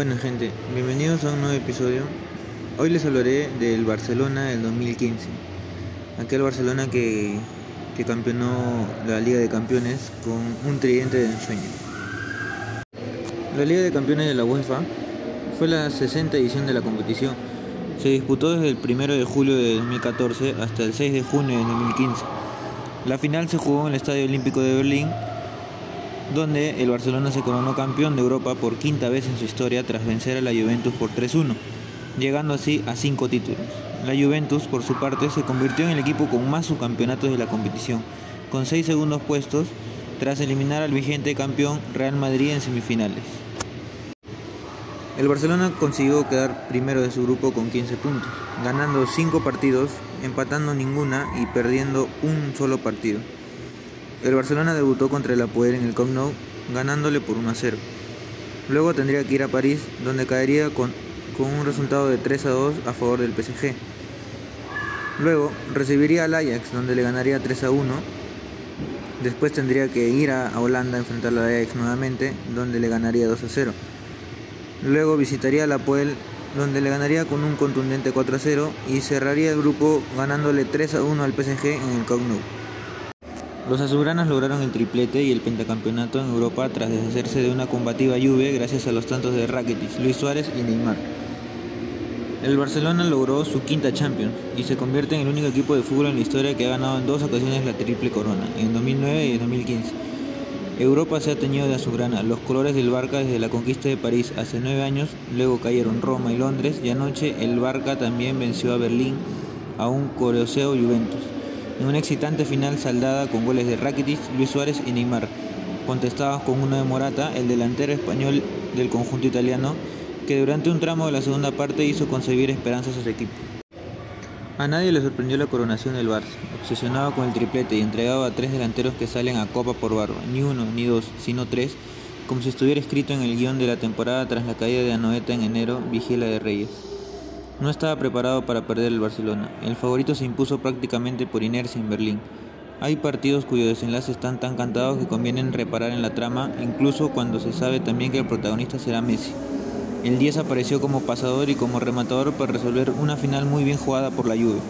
Buena gente, bienvenidos a un nuevo episodio. Hoy les hablaré del Barcelona del 2015. Aquel Barcelona que, que campeonó la Liga de Campeones con un tridente de ensueño. La Liga de Campeones de la UEFA fue la 60 edición de la competición. Se disputó desde el 1 de julio de 2014 hasta el 6 de junio de 2015. La final se jugó en el Estadio Olímpico de Berlín donde el Barcelona se coronó campeón de Europa por quinta vez en su historia tras vencer a la Juventus por 3-1, llegando así a cinco títulos. La Juventus, por su parte, se convirtió en el equipo con más subcampeonatos de la competición, con seis segundos puestos, tras eliminar al vigente campeón Real Madrid en semifinales. El Barcelona consiguió quedar primero de su grupo con 15 puntos, ganando 5 partidos, empatando ninguna y perdiendo un solo partido. El Barcelona debutó contra el Apoel en el Camp Nou, ganándole por 1 a 0. Luego tendría que ir a París, donde caería con, con un resultado de 3 a 2 a favor del PSG. Luego recibiría al Ajax, donde le ganaría 3 a 1. Después tendría que ir a, Holanda a enfrentar al Ajax nuevamente, donde le ganaría 2 a 0. Luego visitaría al Apoel, donde le ganaría con un contundente 4 a 0 y cerraría el grupo ganándole 3 a 1 al PSG en el Camp Nou. Los azulgranas lograron el triplete y el pentacampeonato en Europa tras deshacerse de una combativa Juve gracias a los tantos de Rakitic, Luis Suárez y Neymar. El Barcelona logró su quinta Champions y se convierte en el único equipo de fútbol en la historia que ha ganado en dos ocasiones la triple corona, en 2009 y en 2015. Europa se ha teñido de azulgrana, los colores del Barca desde la conquista de París hace nueve años, luego cayeron Roma y Londres y anoche el Barca también venció a Berlín a un coreoseo Juventus en una excitante final saldada con goles de Rakitic, Luis Suárez y Neymar, contestados con uno de Morata, el delantero español del conjunto italiano, que durante un tramo de la segunda parte hizo concebir esperanzas a su equipo. A nadie le sorprendió la coronación del Barça, obsesionado con el triplete y entregado a tres delanteros que salen a copa por barba, ni uno ni dos, sino tres, como si estuviera escrito en el guion de la temporada tras la caída de Anoeta en enero, Vigila de Reyes. No estaba preparado para perder el Barcelona. El favorito se impuso prácticamente por inercia en Berlín. Hay partidos cuyos desenlaces están tan cantados que convienen reparar en la trama, incluso cuando se sabe también que el protagonista será Messi. El 10 apareció como pasador y como rematador para resolver una final muy bien jugada por la Juve.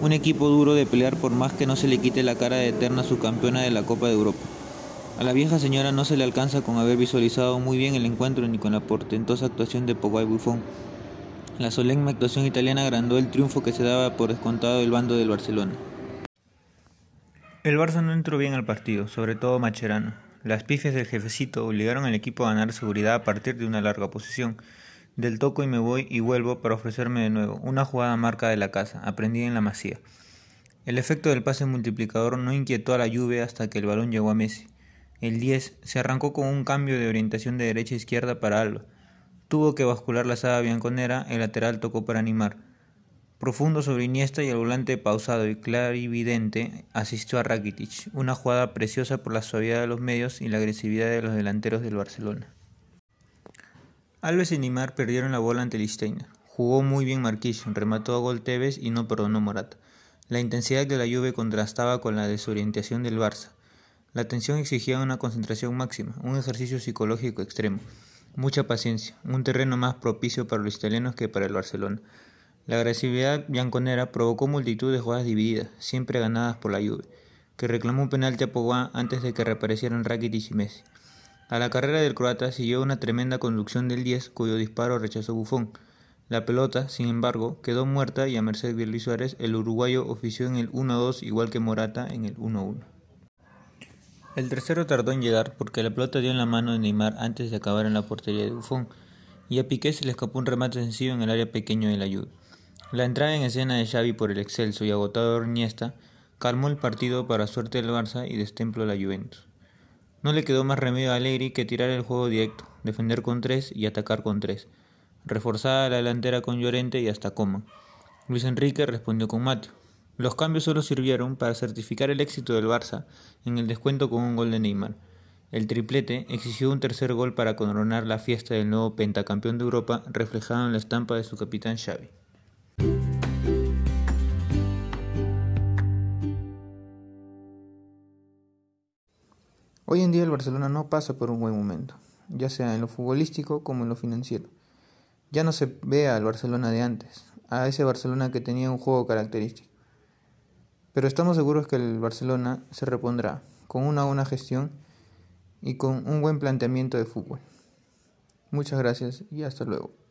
Un equipo duro de pelear por más que no se le quite la cara de eterna subcampeona de la Copa de Europa. A la vieja señora no se le alcanza con haber visualizado muy bien el encuentro ni con la portentosa actuación de Pogba y Buffon. La solemne actuación italiana agrandó el triunfo que se daba por descontado del bando del Barcelona. El Barça no entró bien al partido, sobre todo Macherano. Las pifias del jefecito obligaron al equipo a ganar seguridad a partir de una larga posición. Del toco y me voy y vuelvo para ofrecerme de nuevo, una jugada marca de la casa, aprendida en la masía. El efecto del pase multiplicador no inquietó a la lluvia hasta que el balón llegó a Messi. El 10 se arrancó con un cambio de orientación de derecha a izquierda para Alba. Tuvo que bascular la saga bianconera, el lateral tocó para animar. Profundo sobre Iniesta y el volante pausado y clarividente asistió a Rakitic, una jugada preciosa por la suavidad de los medios y la agresividad de los delanteros del Barcelona. Alves y Neymar perdieron la bola ante Listeiner. Jugó muy bien Marquinhos, remató a gol Tevez y no perdonó Morata. La intensidad de la lluvia contrastaba con la desorientación del Barça. La tensión exigía una concentración máxima, un ejercicio psicológico extremo. Mucha paciencia, un terreno más propicio para los italianos que para el Barcelona. La agresividad bianconera provocó multitud de jugadas divididas, siempre ganadas por la Juve, que reclamó un penalti a Pogba antes de que reaparecieran Rakitic y Messi. A la carrera del croata siguió una tremenda conducción del 10 cuyo disparo rechazó Buffon. La pelota, sin embargo, quedó muerta y a merced de Luis Suárez el uruguayo ofició en el 1-2 igual que Morata en el 1-1. El tercero tardó en llegar porque la pelota dio en la mano de Neymar antes de acabar en la portería de Buffon, y a Piqué se le escapó un remate sencillo en el área pequeño de la. La entrada en escena de Xavi por el excelso y agotador Iniesta calmó el partido para suerte del Barça y destemplo a la Juventus. No le quedó más remedio a Allegri que tirar el juego directo, defender con tres y atacar con tres, reforzada la delantera con Llorente y hasta Coma. Luis Enrique respondió con Mateo. Los cambios solo sirvieron para certificar el éxito del Barça en el descuento con un gol de Neymar. El triplete exigió un tercer gol para coronar la fiesta del nuevo pentacampeón de Europa reflejado en la estampa de su capitán Xavi. Hoy en día el Barcelona no pasa por un buen momento, ya sea en lo futbolístico como en lo financiero. Ya no se ve al Barcelona de antes, a ese Barcelona que tenía un juego característico. Pero estamos seguros que el Barcelona se repondrá con una buena gestión y con un buen planteamiento de fútbol. Muchas gracias y hasta luego.